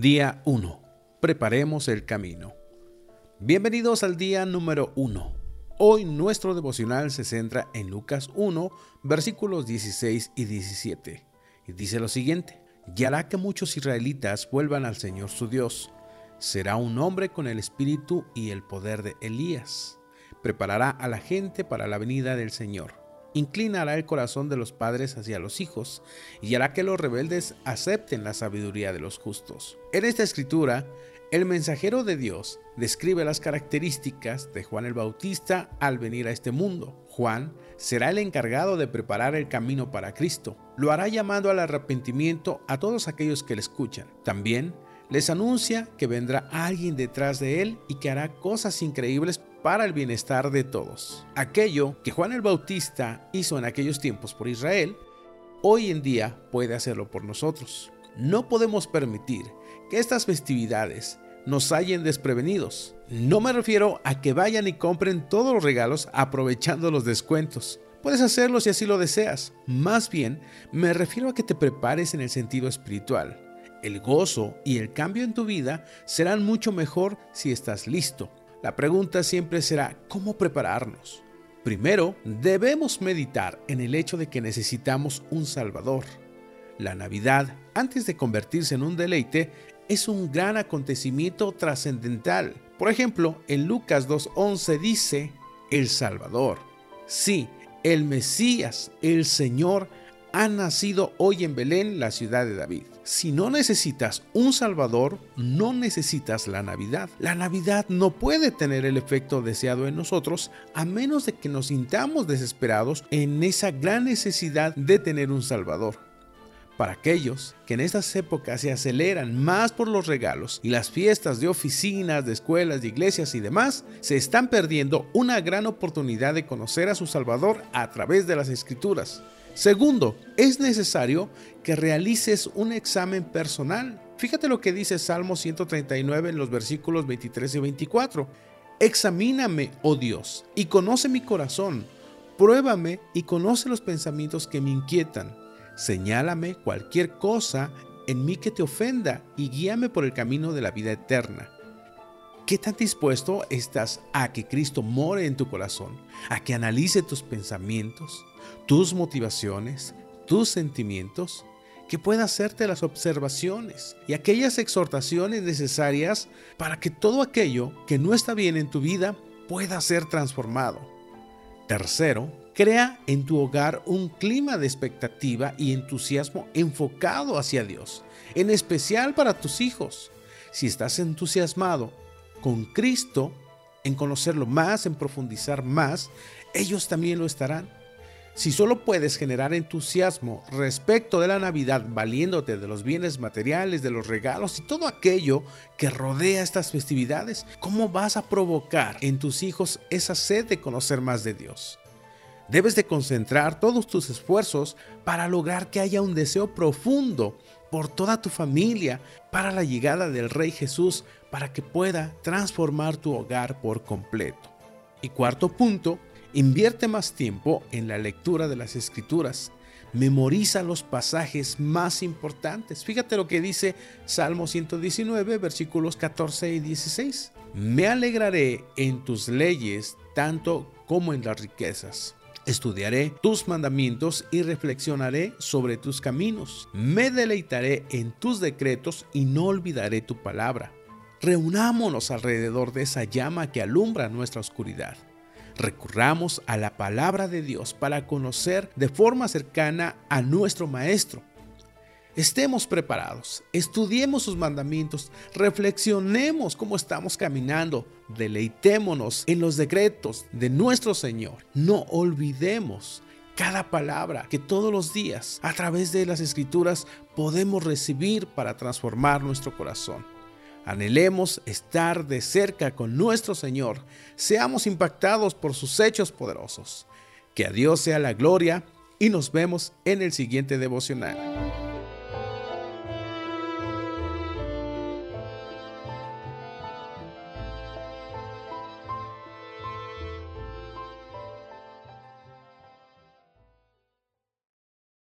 Día 1. Preparemos el camino. Bienvenidos al día número 1. Hoy nuestro devocional se centra en Lucas 1, versículos 16 y 17. Y dice lo siguiente, y hará que muchos israelitas vuelvan al Señor su Dios. Será un hombre con el espíritu y el poder de Elías. Preparará a la gente para la venida del Señor inclinará el corazón de los padres hacia los hijos y hará que los rebeldes acepten la sabiduría de los justos. En esta escritura, el mensajero de Dios describe las características de Juan el Bautista al venir a este mundo. Juan será el encargado de preparar el camino para Cristo. Lo hará llamando al arrepentimiento a todos aquellos que le escuchan. También les anuncia que vendrá alguien detrás de él y que hará cosas increíbles para el bienestar de todos. Aquello que Juan el Bautista hizo en aquellos tiempos por Israel, hoy en día puede hacerlo por nosotros. No podemos permitir que estas festividades nos hallen desprevenidos. No me refiero a que vayan y compren todos los regalos aprovechando los descuentos. Puedes hacerlo si así lo deseas. Más bien, me refiero a que te prepares en el sentido espiritual. El gozo y el cambio en tu vida serán mucho mejor si estás listo la pregunta siempre será, ¿cómo prepararnos? Primero, debemos meditar en el hecho de que necesitamos un Salvador. La Navidad, antes de convertirse en un deleite, es un gran acontecimiento trascendental. Por ejemplo, en Lucas 2.11 dice, el Salvador. Sí, el Mesías, el Señor, ha nacido hoy en Belén, la ciudad de David. Si no necesitas un Salvador, no necesitas la Navidad. La Navidad no puede tener el efecto deseado en nosotros a menos de que nos sintamos desesperados en esa gran necesidad de tener un Salvador. Para aquellos que en estas épocas se aceleran más por los regalos y las fiestas de oficinas, de escuelas, de iglesias y demás, se están perdiendo una gran oportunidad de conocer a su Salvador a través de las Escrituras. Segundo, es necesario que realices un examen personal. Fíjate lo que dice Salmo 139 en los versículos 23 y 24. Examíname, oh Dios, y conoce mi corazón. Pruébame y conoce los pensamientos que me inquietan. Señálame cualquier cosa en mí que te ofenda y guíame por el camino de la vida eterna. ¿Qué tan dispuesto estás a que Cristo more en tu corazón? A que analice tus pensamientos, tus motivaciones, tus sentimientos, que pueda hacerte las observaciones y aquellas exhortaciones necesarias para que todo aquello que no está bien en tu vida pueda ser transformado. Tercero, crea en tu hogar un clima de expectativa y entusiasmo enfocado hacia Dios, en especial para tus hijos. Si estás entusiasmado con Cristo, en conocerlo más, en profundizar más, ellos también lo estarán. Si solo puedes generar entusiasmo respecto de la Navidad valiéndote de los bienes materiales, de los regalos y todo aquello que rodea estas festividades, ¿cómo vas a provocar en tus hijos esa sed de conocer más de Dios? Debes de concentrar todos tus esfuerzos para lograr que haya un deseo profundo por toda tu familia para la llegada del Rey Jesús para que pueda transformar tu hogar por completo. Y cuarto punto, Invierte más tiempo en la lectura de las escrituras. Memoriza los pasajes más importantes. Fíjate lo que dice Salmo 119, versículos 14 y 16. Me alegraré en tus leyes tanto como en las riquezas. Estudiaré tus mandamientos y reflexionaré sobre tus caminos. Me deleitaré en tus decretos y no olvidaré tu palabra. Reunámonos alrededor de esa llama que alumbra nuestra oscuridad. Recurramos a la palabra de Dios para conocer de forma cercana a nuestro Maestro. Estemos preparados, estudiemos sus mandamientos, reflexionemos cómo estamos caminando, deleitémonos en los decretos de nuestro Señor. No olvidemos cada palabra que todos los días a través de las escrituras podemos recibir para transformar nuestro corazón. Anhelemos estar de cerca con nuestro Señor, seamos impactados por sus hechos poderosos. Que a Dios sea la gloria y nos vemos en el siguiente devocional.